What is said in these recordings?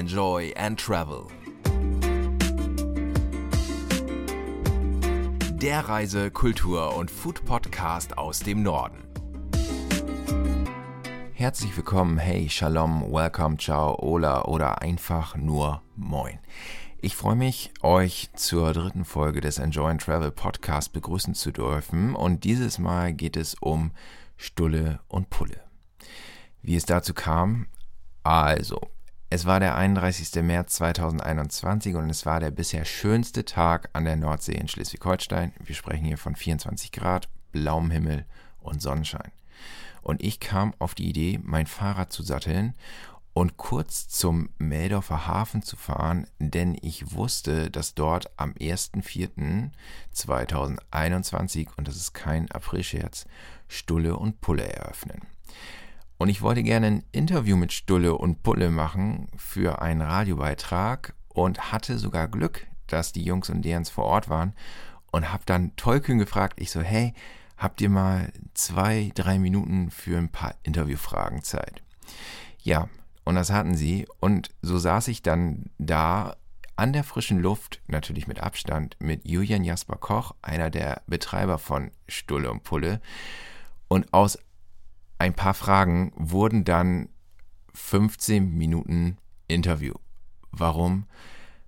Enjoy and Travel. Der Reise-, Kultur- und Food-Podcast aus dem Norden. Herzlich willkommen, hey, Shalom, Welcome, Ciao, Ola oder einfach nur Moin. Ich freue mich, euch zur dritten Folge des Enjoy and Travel Podcast begrüßen zu dürfen und dieses Mal geht es um Stulle und Pulle. Wie es dazu kam? Also, es war der 31. März 2021 und es war der bisher schönste Tag an der Nordsee in Schleswig-Holstein. Wir sprechen hier von 24 Grad, blauem Himmel und Sonnenschein. Und ich kam auf die Idee, mein Fahrrad zu satteln und kurz zum Meldorfer Hafen zu fahren, denn ich wusste, dass dort am 1.4.2021, und das ist kein Aprilscherz, Stulle und Pulle eröffnen. Und ich wollte gerne ein Interview mit Stulle und Pulle machen für einen Radiobeitrag und hatte sogar Glück, dass die Jungs und Derens vor Ort waren und habe dann tollkühn gefragt, ich so, hey, habt ihr mal zwei, drei Minuten für ein paar Interviewfragen Zeit? Ja, und das hatten sie. Und so saß ich dann da an der frischen Luft, natürlich mit Abstand, mit Julian Jasper Koch, einer der Betreiber von Stulle und Pulle. Und aus ein paar Fragen wurden dann 15 Minuten Interview. Warum?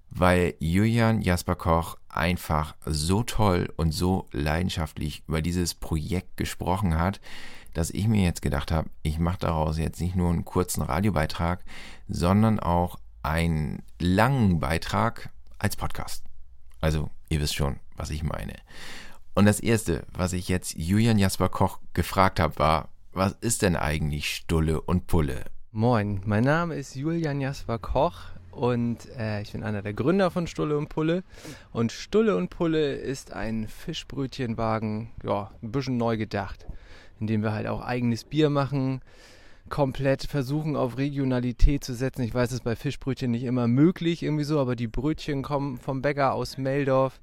Weil Julian Jasper Koch einfach so toll und so leidenschaftlich über dieses Projekt gesprochen hat, dass ich mir jetzt gedacht habe, ich mache daraus jetzt nicht nur einen kurzen Radiobeitrag, sondern auch einen langen Beitrag als Podcast. Also, ihr wisst schon, was ich meine. Und das Erste, was ich jetzt Julian Jasper Koch gefragt habe, war, was ist denn eigentlich Stulle und Pulle? Moin, mein Name ist Julian Jasper Koch und äh, ich bin einer der Gründer von Stulle und Pulle. Und Stulle und Pulle ist ein Fischbrötchenwagen, ja, ein bisschen neu gedacht indem wir halt auch eigenes Bier machen, komplett versuchen auf Regionalität zu setzen. Ich weiß, es ist bei Fischbrötchen nicht immer möglich irgendwie so, aber die Brötchen kommen vom Bäcker aus Meldorf.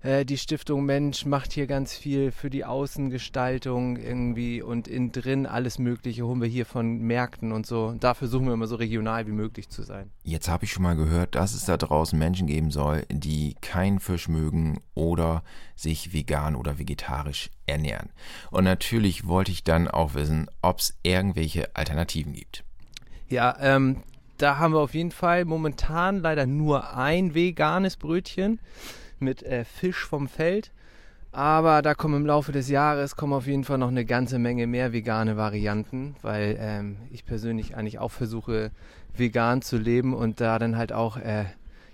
Äh, die Stiftung Mensch macht hier ganz viel für die Außengestaltung irgendwie und innen drin alles Mögliche holen wir hier von Märkten und so. Und dafür versuchen wir immer so regional wie möglich zu sein. Jetzt habe ich schon mal gehört, dass es da draußen Menschen geben soll, die keinen Fisch mögen oder sich vegan oder vegetarisch ernähren. Und natürlich wollte ich dann auch wissen, ob es irgendwelche Alternativen gibt. Ja, ähm, da haben wir auf jeden Fall momentan leider nur ein veganes Brötchen mit äh, Fisch vom Feld. Aber da kommen im Laufe des Jahres kommen auf jeden Fall noch eine ganze Menge mehr vegane Varianten, weil ähm, ich persönlich eigentlich auch versuche, vegan zu leben und da dann halt auch äh,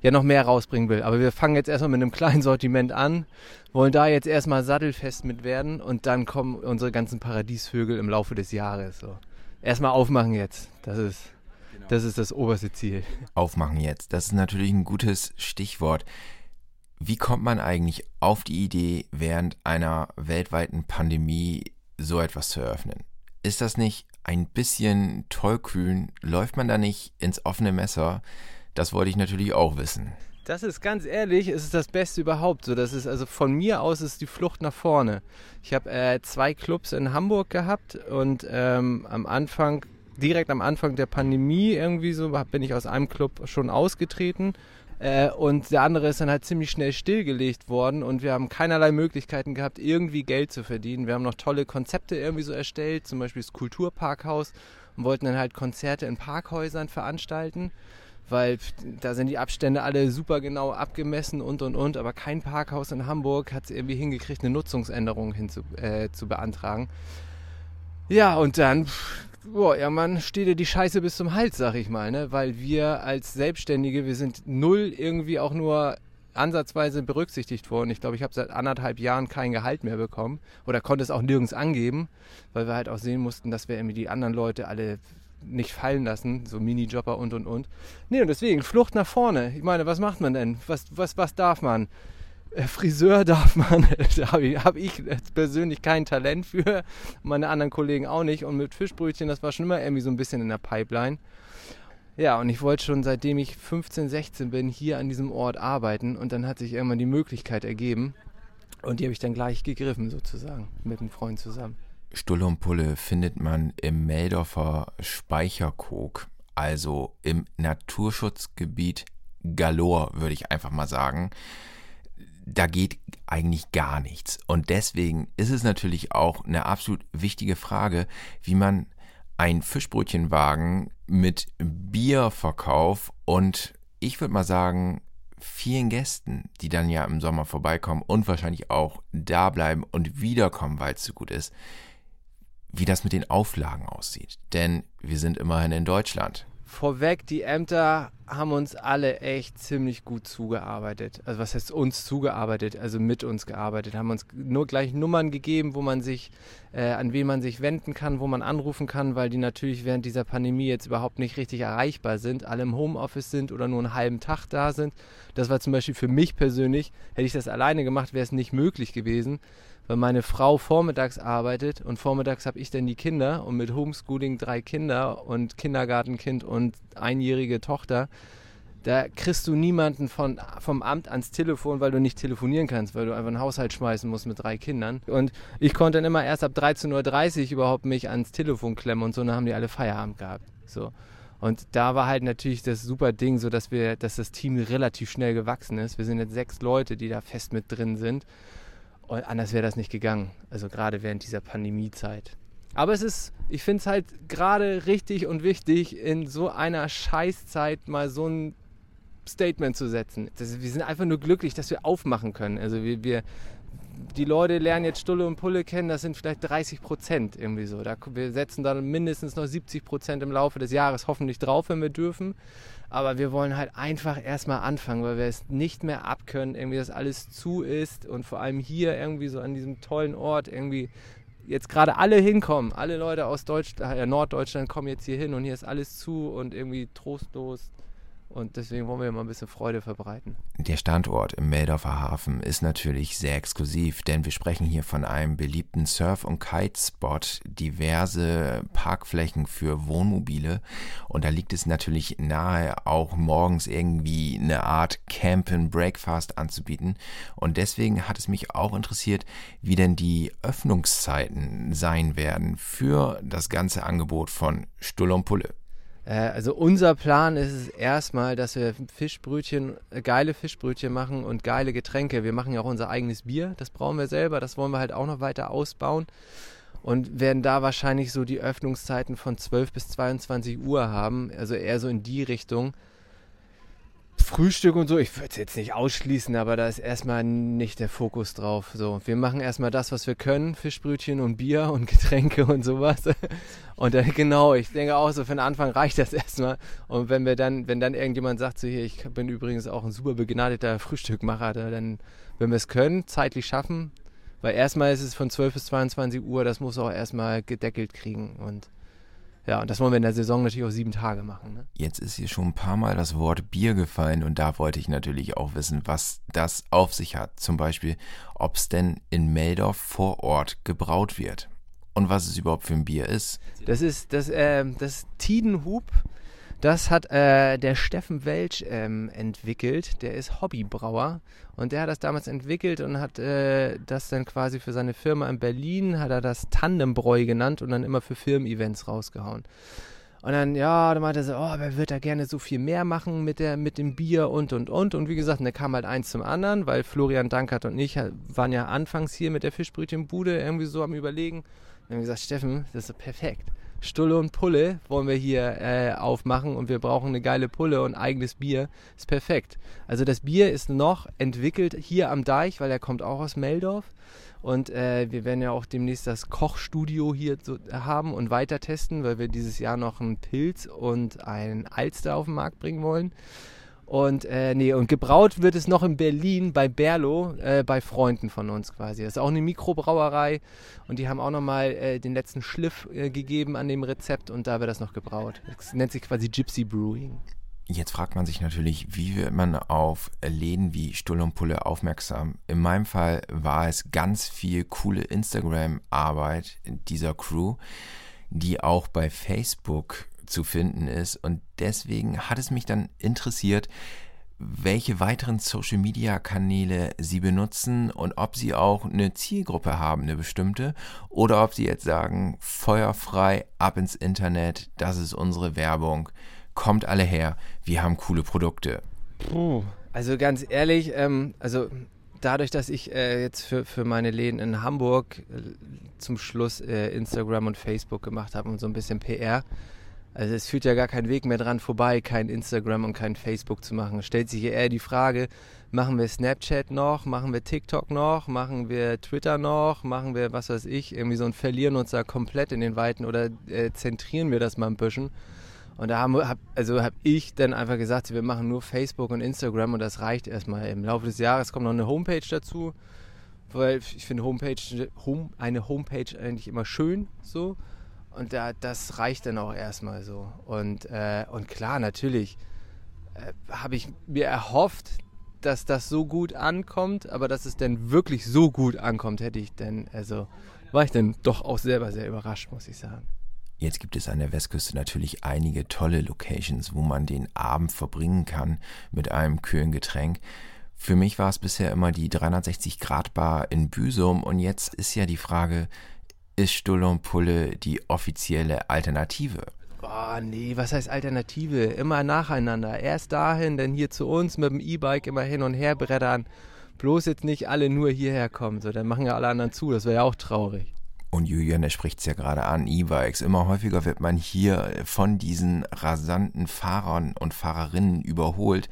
ja noch mehr rausbringen will. Aber wir fangen jetzt erstmal mit einem kleinen Sortiment an, wollen da jetzt erstmal sattelfest mit werden und dann kommen unsere ganzen Paradiesvögel im Laufe des Jahres. So. Erstmal aufmachen jetzt. Das ist, genau. das ist das oberste Ziel. Aufmachen jetzt. Das ist natürlich ein gutes Stichwort. Wie kommt man eigentlich auf die Idee, während einer weltweiten Pandemie so etwas zu eröffnen? Ist das nicht ein bisschen tollkühn? Läuft man da nicht ins offene Messer? Das wollte ich natürlich auch wissen. Das ist ganz ehrlich, es ist das Beste überhaupt. So, das ist also von mir aus ist die Flucht nach vorne. Ich habe äh, zwei Clubs in Hamburg gehabt und ähm, am Anfang, direkt am Anfang der Pandemie irgendwie so, bin ich aus einem Club schon ausgetreten äh, und der andere ist dann halt ziemlich schnell stillgelegt worden und wir haben keinerlei Möglichkeiten gehabt, irgendwie Geld zu verdienen. Wir haben noch tolle Konzepte irgendwie so erstellt, zum Beispiel das Kulturparkhaus und wollten dann halt Konzerte in Parkhäusern veranstalten, weil da sind die Abstände alle super genau abgemessen und und und, aber kein Parkhaus in Hamburg hat es irgendwie hingekriegt, eine Nutzungsänderung hinzu, äh, zu beantragen. Ja, und dann boah, ja, man steht dir die Scheiße bis zum Hals, sag ich mal, ne? Weil wir als Selbstständige, wir sind null irgendwie auch nur ansatzweise berücksichtigt worden. Ich glaube, ich habe seit anderthalb Jahren kein Gehalt mehr bekommen oder konnte es auch nirgends angeben, weil wir halt auch sehen mussten, dass wir irgendwie die anderen Leute alle nicht fallen lassen, so Minijobber und und und. Nee, und deswegen Flucht nach vorne. Ich meine, was macht man denn? Was, was, was darf man? Äh, Friseur darf man, da habe ich, persönlich kein Talent für, meine anderen Kollegen auch nicht. Und mit Fischbrötchen, das war schon immer irgendwie so ein bisschen in der Pipeline. Ja, und ich wollte schon seitdem ich 15, 16 bin, hier an diesem Ort arbeiten. Und dann hat sich irgendwann die Möglichkeit ergeben. Und die habe ich dann gleich gegriffen, sozusagen, mit einem Freund zusammen. Stulle und Pulle findet man im Meldorfer Speicherkog. also im Naturschutzgebiet Galore, würde ich einfach mal sagen. Da geht eigentlich gar nichts. Und deswegen ist es natürlich auch eine absolut wichtige Frage, wie man ein Fischbrötchenwagen mit Bierverkauf und ich würde mal sagen, vielen Gästen, die dann ja im Sommer vorbeikommen und wahrscheinlich auch da bleiben und wiederkommen, weil es so gut ist, wie das mit den Auflagen aussieht. Denn wir sind immerhin in Deutschland vorweg, die Ämter haben uns alle echt ziemlich gut zugearbeitet. Also was heißt uns zugearbeitet? Also mit uns gearbeitet, haben uns nur gleich Nummern gegeben, wo man sich, äh, an wen man sich wenden kann, wo man anrufen kann, weil die natürlich während dieser Pandemie jetzt überhaupt nicht richtig erreichbar sind, alle im Homeoffice sind oder nur einen halben Tag da sind. Das war zum Beispiel für mich persönlich, hätte ich das alleine gemacht, wäre es nicht möglich gewesen weil meine Frau vormittags arbeitet und vormittags habe ich dann die Kinder und mit Homeschooling drei Kinder und Kindergartenkind und einjährige Tochter. Da kriegst du niemanden von, vom Amt ans Telefon, weil du nicht telefonieren kannst, weil du einfach einen Haushalt schmeißen musst mit drei Kindern. Und ich konnte dann immer erst ab 13.30 Uhr überhaupt mich ans Telefon klemmen und so, dann haben die alle Feierabend gehabt. So. Und da war halt natürlich das super Ding, so dass wir, dass das Team relativ schnell gewachsen ist. Wir sind jetzt sechs Leute, die da fest mit drin sind. Und anders wäre das nicht gegangen. Also gerade während dieser Pandemiezeit. Aber es ist, ich finde es halt gerade richtig und wichtig, in so einer Scheißzeit mal so ein Statement zu setzen. Das, wir sind einfach nur glücklich, dass wir aufmachen können. Also wir, wir, die Leute lernen jetzt Stulle und Pulle kennen, das sind vielleicht 30 Prozent irgendwie so. Da, wir setzen dann mindestens noch 70 Prozent im Laufe des Jahres hoffentlich drauf, wenn wir dürfen. Aber wir wollen halt einfach erstmal anfangen, weil wir es nicht mehr abkönnen, irgendwie, dass alles zu ist und vor allem hier irgendwie so an diesem tollen Ort irgendwie jetzt gerade alle hinkommen. Alle Leute aus Deutsch, äh, Norddeutschland kommen jetzt hier hin und hier ist alles zu und irgendwie trostlos. Und deswegen wollen wir mal ein bisschen Freude verbreiten. Der Standort im Meldorfer Hafen ist natürlich sehr exklusiv, denn wir sprechen hier von einem beliebten Surf- und Kitespot, diverse Parkflächen für Wohnmobile. Und da liegt es natürlich nahe, auch morgens irgendwie eine Art Camp and Breakfast anzubieten. Und deswegen hat es mich auch interessiert, wie denn die Öffnungszeiten sein werden für das ganze Angebot von Stull und Pulle. Äh, also unser Plan ist es erstmal, dass wir Fischbrötchen, äh, geile Fischbrötchen machen und geile Getränke. Wir machen ja auch unser eigenes Bier, das brauchen wir selber, das wollen wir halt auch noch weiter ausbauen und werden da wahrscheinlich so die Öffnungszeiten von 12 bis 22 Uhr haben, also eher so in die Richtung. Frühstück und so, ich würde es jetzt nicht ausschließen, aber da ist erstmal nicht der Fokus drauf. So, wir machen erstmal das, was wir können, Fischbrötchen und Bier und Getränke und sowas. Und dann, genau, ich denke auch so für den Anfang reicht das erstmal. Und wenn wir dann, wenn dann irgendjemand sagt, so hier, ich bin übrigens auch ein super begnadeter Frühstückmacher, dann, wenn wir es können, zeitlich schaffen, weil erstmal ist es von 12 bis 22 Uhr, das muss auch erstmal gedeckelt kriegen und ja, und das wollen wir in der Saison natürlich auch sieben Tage machen. Ne? Jetzt ist hier schon ein paar Mal das Wort Bier gefallen und da wollte ich natürlich auch wissen, was das auf sich hat. Zum Beispiel, ob es denn in Meldorf vor Ort gebraut wird und was es überhaupt für ein Bier ist. Das ist das, äh, das Tidenhub das hat äh, der Steffen Welch ähm, entwickelt. Der ist Hobbybrauer und der hat das damals entwickelt und hat äh, das dann quasi für seine Firma in Berlin, hat er das Tandembräu genannt und dann immer für Firmen-Events rausgehauen. Und dann, ja, dann meinte er so, oh, wer wird da gerne so viel mehr machen mit, der, mit dem Bier und, und, und. Und wie gesagt, da kam halt eins zum anderen, weil Florian Dankert und ich waren ja anfangs hier mit der Fischbrötchenbude irgendwie so am Überlegen. Und dann haben wir gesagt, Steffen, das ist perfekt. Stulle und Pulle wollen wir hier äh, aufmachen und wir brauchen eine geile Pulle und eigenes Bier. Ist perfekt. Also das Bier ist noch entwickelt hier am Deich, weil er kommt auch aus Meldorf. Und äh, wir werden ja auch demnächst das Kochstudio hier so haben und weiter testen, weil wir dieses Jahr noch einen Pilz und einen Alster auf den Markt bringen wollen. Und äh, nee, und gebraut wird es noch in Berlin bei Berlo, äh, bei Freunden von uns quasi. Das ist auch eine Mikrobrauerei und die haben auch nochmal äh, den letzten Schliff äh, gegeben an dem Rezept und da wird das noch gebraut. Das nennt sich quasi Gypsy Brewing. Jetzt fragt man sich natürlich, wie wird man auf Läden wie Stull und Pulle aufmerksam? In meinem Fall war es ganz viel coole Instagram-Arbeit dieser Crew, die auch bei Facebook zu finden ist. Und deswegen hat es mich dann interessiert, welche weiteren Social-Media-Kanäle Sie benutzen und ob Sie auch eine Zielgruppe haben, eine bestimmte, oder ob Sie jetzt sagen, feuerfrei ab ins Internet, das ist unsere Werbung, kommt alle her, wir haben coole Produkte. Puh, also ganz ehrlich, ähm, also dadurch, dass ich äh, jetzt für, für meine Läden in Hamburg äh, zum Schluss äh, Instagram und Facebook gemacht habe und so ein bisschen PR, also es führt ja gar kein Weg mehr dran vorbei, kein Instagram und kein Facebook zu machen. Stellt sich hier eher die Frage, machen wir Snapchat noch, machen wir TikTok noch, machen wir Twitter noch, machen wir was weiß ich, irgendwie so und verlieren uns da komplett in den Weiten oder äh, zentrieren wir das mal ein bisschen. Und da habe hab, also hab ich dann einfach gesagt, wir machen nur Facebook und Instagram und das reicht erstmal. Im Laufe des Jahres kommt noch eine Homepage dazu, weil ich finde Homepage, Home, eine Homepage eigentlich immer schön so. Und da, das reicht dann auch erstmal so. Und, äh, und klar, natürlich äh, habe ich mir erhofft, dass das so gut ankommt, aber dass es denn wirklich so gut ankommt, hätte ich denn, also war ich dann doch auch selber sehr überrascht, muss ich sagen. Jetzt gibt es an der Westküste natürlich einige tolle Locations, wo man den Abend verbringen kann mit einem kühlen Getränk. Für mich war es bisher immer die 360-Grad-Bar in Büsum und jetzt ist ja die Frage, ist Stulle und Pulle die offizielle Alternative? Boah, nee, was heißt Alternative? Immer nacheinander. Erst dahin, dann hier zu uns mit dem E-Bike immer hin und her brettern. Bloß jetzt nicht alle nur hierher kommen, so, dann machen ja alle anderen zu, das wäre ja auch traurig. Und Julian, der spricht es ja gerade an, E-Bikes. Immer häufiger wird man hier von diesen rasanten Fahrern und Fahrerinnen überholt.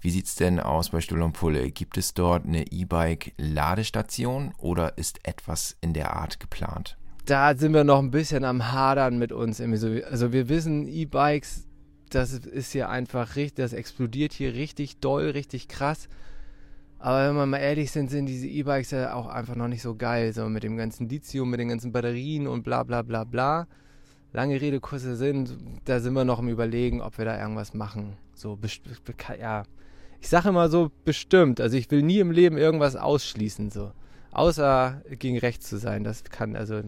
Wie sieht es denn aus bei Stuhl und Pulle? Gibt es dort eine E-Bike-Ladestation oder ist etwas in der Art geplant? Da sind wir noch ein bisschen am Hadern mit uns. Also wir wissen, E-Bikes, das ist hier einfach richtig, das explodiert hier richtig doll, richtig krass. Aber wenn wir mal ehrlich sind, sind diese E-Bikes ja auch einfach noch nicht so geil. So mit dem ganzen Lithium, mit den ganzen Batterien und bla bla bla bla. Lange Rede, kurzer Sinn, da sind wir noch im Überlegen, ob wir da irgendwas machen. So, ja. Ich sage immer so bestimmt. Also ich will nie im Leben irgendwas ausschließen, so. Außer gegen rechts zu sein. Das kann, also.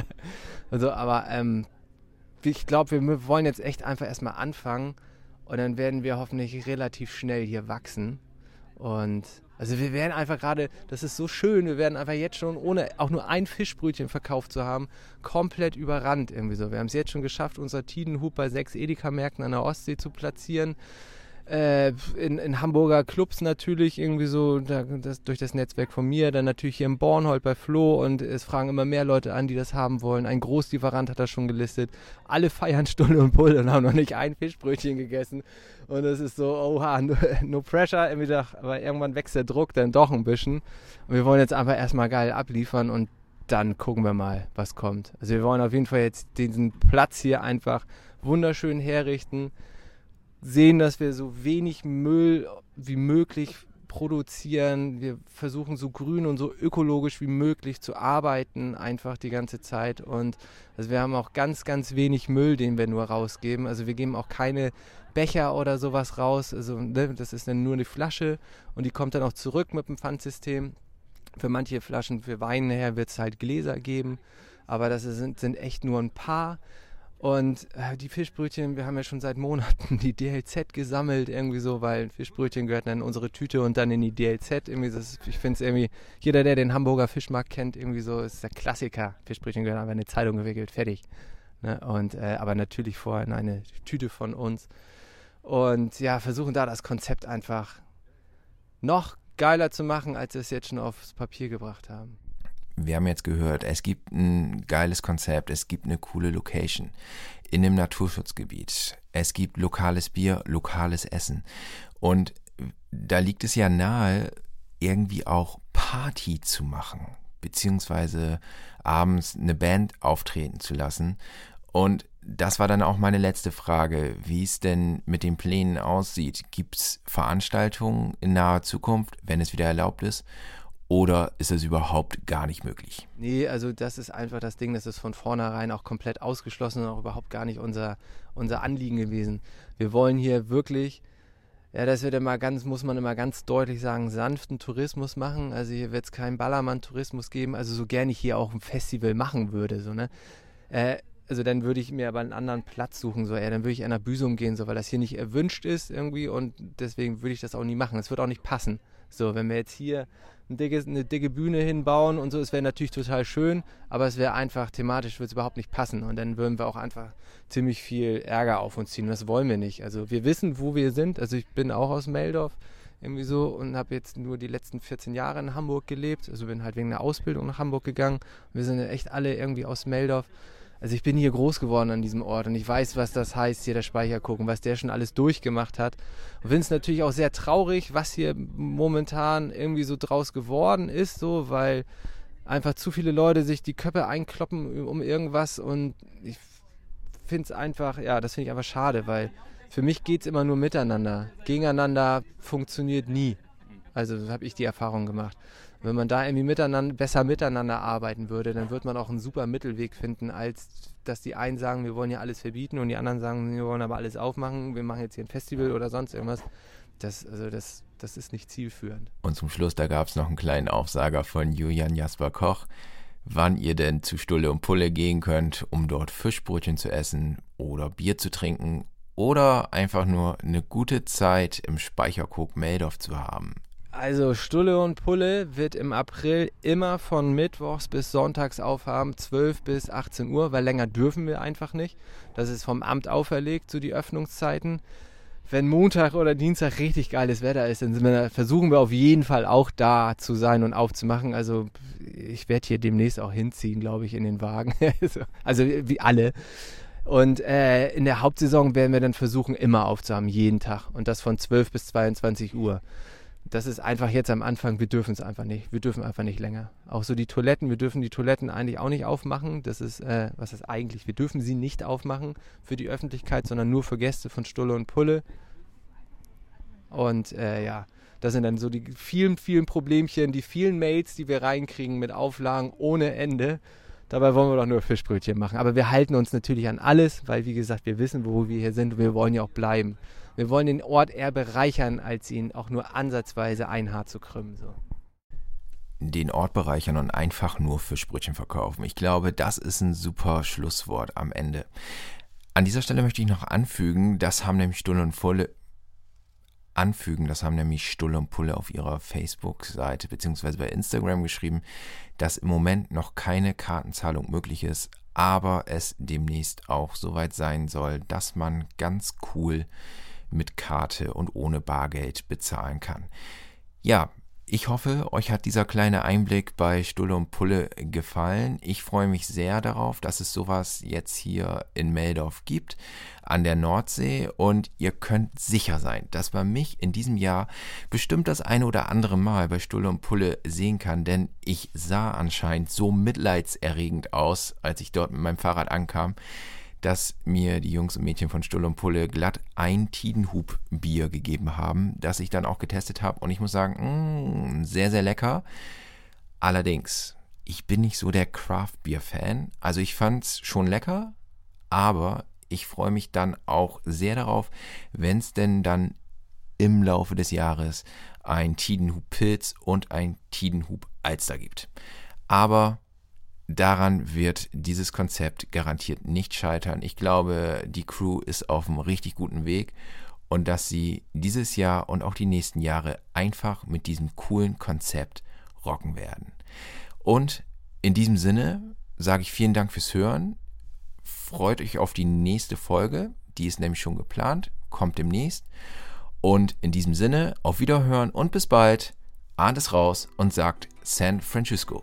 also, aber ähm, ich glaube, wir wollen jetzt echt einfach erstmal anfangen und dann werden wir hoffentlich relativ schnell hier wachsen und also wir werden einfach gerade, das ist so schön, wir werden einfach jetzt schon, ohne auch nur ein Fischbrötchen verkauft zu haben, komplett überrannt irgendwie so. Wir haben es jetzt schon geschafft, unser Tidenhub bei sechs Edeka-Märkten an der Ostsee zu platzieren äh, in, in Hamburger Clubs natürlich irgendwie so da, das, durch das Netzwerk von mir, dann natürlich hier in Bornhold bei Flo und es fragen immer mehr Leute an, die das haben wollen. Ein Großlieferant hat das schon gelistet. Alle feiern Stunde und Pull und haben noch nicht ein Fischbrötchen gegessen. Und es ist so, oha, no, no pressure, irgendwie aber irgendwann wächst der Druck dann doch ein bisschen. Und wir wollen jetzt einfach erstmal geil abliefern und dann gucken wir mal, was kommt. Also wir wollen auf jeden Fall jetzt diesen Platz hier einfach wunderschön herrichten sehen, dass wir so wenig Müll wie möglich produzieren. Wir versuchen so grün und so ökologisch wie möglich zu arbeiten, einfach die ganze Zeit. Und also wir haben auch ganz, ganz wenig Müll, den wir nur rausgeben. Also wir geben auch keine Becher oder sowas raus. Also ne, das ist dann nur eine Flasche und die kommt dann auch zurück mit dem Pfandsystem. Für manche Flaschen, für Wein her wird es halt Gläser geben. Aber das sind, sind echt nur ein paar. Und äh, die Fischbrötchen, wir haben ja schon seit Monaten die DLZ gesammelt, irgendwie so, weil Fischbrötchen gehörten dann in unsere Tüte und dann in die DLZ. Irgendwie das, ich finde es irgendwie, jeder, der den Hamburger Fischmarkt kennt, irgendwie so, ist der Klassiker. Fischbrötchen gehören einfach in eine Zeitung gewickelt, fertig. Ne? Und, äh, aber natürlich vorher in eine Tüte von uns. Und ja, versuchen da das Konzept einfach noch geiler zu machen, als wir es jetzt schon aufs Papier gebracht haben wir haben jetzt gehört, es gibt ein geiles Konzept, es gibt eine coole Location in einem Naturschutzgebiet. Es gibt lokales Bier, lokales Essen. Und da liegt es ja nahe, irgendwie auch Party zu machen, beziehungsweise abends eine Band auftreten zu lassen. Und das war dann auch meine letzte Frage, wie es denn mit den Plänen aussieht. Gibt es Veranstaltungen in naher Zukunft, wenn es wieder erlaubt ist? Oder ist es überhaupt gar nicht möglich? Nee, also das ist einfach das Ding, das ist von vornherein auch komplett ausgeschlossen und auch überhaupt gar nicht unser, unser Anliegen gewesen. Wir wollen hier wirklich, ja, das wird immer ganz, muss man immer ganz deutlich sagen, sanften Tourismus machen. Also hier wird es keinen Ballermann-Tourismus geben, also so gerne ich hier auch ein Festival machen würde, so, ne? Äh, also dann würde ich mir aber einen anderen Platz suchen, so, ja, dann würde ich an der Büsum gehen, so, weil das hier nicht erwünscht ist irgendwie und deswegen würde ich das auch nie machen. Es wird auch nicht passen. So, wenn wir jetzt hier ein dickes, eine dicke Bühne hinbauen und so, es wäre natürlich total schön, aber es wäre einfach, thematisch würde es überhaupt nicht passen und dann würden wir auch einfach ziemlich viel Ärger auf uns ziehen. Das wollen wir nicht. Also wir wissen, wo wir sind. Also ich bin auch aus Meldorf irgendwie so und habe jetzt nur die letzten 14 Jahre in Hamburg gelebt. Also bin halt wegen der Ausbildung nach Hamburg gegangen. Wir sind ja echt alle irgendwie aus Meldorf. Also ich bin hier groß geworden an diesem Ort und ich weiß, was das heißt, hier der Speicher gucken, was der schon alles durchgemacht hat. Und finde es natürlich auch sehr traurig, was hier momentan irgendwie so draus geworden ist, so, weil einfach zu viele Leute sich die Köpfe einkloppen um irgendwas und ich finde es einfach, ja, das finde ich einfach schade, weil für mich geht es immer nur miteinander. Gegeneinander funktioniert nie. Also habe ich die Erfahrung gemacht. Wenn man da irgendwie miteinander, besser miteinander arbeiten würde, dann würde man auch einen super Mittelweg finden, als dass die einen sagen, wir wollen ja alles verbieten und die anderen sagen, wir wollen aber alles aufmachen, wir machen jetzt hier ein Festival oder sonst irgendwas. Das, also das, das ist nicht zielführend. Und zum Schluss, da gab es noch einen kleinen Aufsager von Julian Jasper Koch, wann ihr denn zu Stulle und Pulle gehen könnt, um dort Fischbrötchen zu essen oder Bier zu trinken oder einfach nur eine gute Zeit im Speicherkog Meldorf zu haben. Also Stulle und Pulle wird im April immer von Mittwochs bis Sonntags aufhaben, 12 bis 18 Uhr, weil länger dürfen wir einfach nicht. Das ist vom Amt auferlegt, so die Öffnungszeiten. Wenn Montag oder Dienstag richtig geiles Wetter ist, dann wir, versuchen wir auf jeden Fall auch da zu sein und aufzumachen. Also ich werde hier demnächst auch hinziehen, glaube ich, in den Wagen. also wie alle. Und äh, in der Hauptsaison werden wir dann versuchen, immer aufzuhaben, jeden Tag. Und das von 12 bis 22 Uhr das ist einfach jetzt am Anfang, wir dürfen es einfach nicht. Wir dürfen einfach nicht länger. Auch so die Toiletten, wir dürfen die Toiletten eigentlich auch nicht aufmachen. Das ist, äh, was ist eigentlich? Wir dürfen sie nicht aufmachen für die Öffentlichkeit, sondern nur für Gäste von Stulle und Pulle. Und äh, ja, das sind dann so die vielen, vielen Problemchen, die vielen Mails, die wir reinkriegen mit Auflagen ohne Ende. Dabei wollen wir doch nur Fischbrötchen machen. Aber wir halten uns natürlich an alles, weil wie gesagt, wir wissen, wo wir hier sind und wir wollen ja auch bleiben. Wir wollen den Ort eher bereichern, als ihn auch nur ansatzweise ein Haar zu krümmen. So. Den Ort bereichern und einfach nur Fischbrötchen verkaufen. Ich glaube, das ist ein super Schlusswort am Ende. An dieser Stelle möchte ich noch anfügen, das haben nämlich Stulle und Pulle anfügen, das haben nämlich Stulle und Pulle auf ihrer Facebook-Seite bzw. bei Instagram geschrieben, dass im Moment noch keine Kartenzahlung möglich ist, aber es demnächst auch soweit sein soll, dass man ganz cool mit Karte und ohne Bargeld bezahlen kann. Ja, ich hoffe, euch hat dieser kleine Einblick bei Stulle und Pulle gefallen. Ich freue mich sehr darauf, dass es sowas jetzt hier in Meldorf gibt, an der Nordsee. Und ihr könnt sicher sein, dass man mich in diesem Jahr bestimmt das eine oder andere Mal bei Stulle und Pulle sehen kann, denn ich sah anscheinend so mitleidserregend aus, als ich dort mit meinem Fahrrad ankam dass mir die Jungs und Mädchen von Stull und Pulle glatt ein Tidenhub-Bier gegeben haben, das ich dann auch getestet habe. Und ich muss sagen, mh, mm, sehr, sehr lecker. Allerdings, ich bin nicht so der Craft-Bier-Fan. Also ich fand es schon lecker, aber ich freue mich dann auch sehr darauf, wenn es denn dann im Laufe des Jahres ein Tidenhub Pilz und ein Tidenhub Alster gibt. Aber daran wird dieses Konzept garantiert nicht scheitern. Ich glaube, die Crew ist auf einem richtig guten Weg und dass sie dieses Jahr und auch die nächsten Jahre einfach mit diesem coolen Konzept rocken werden. Und in diesem Sinne sage ich vielen Dank fürs Hören. Freut euch auf die nächste Folge. Die ist nämlich schon geplant, kommt demnächst. Und in diesem Sinne, auf Wiederhören und bis bald. Ahnt es raus und sagt San Francisco.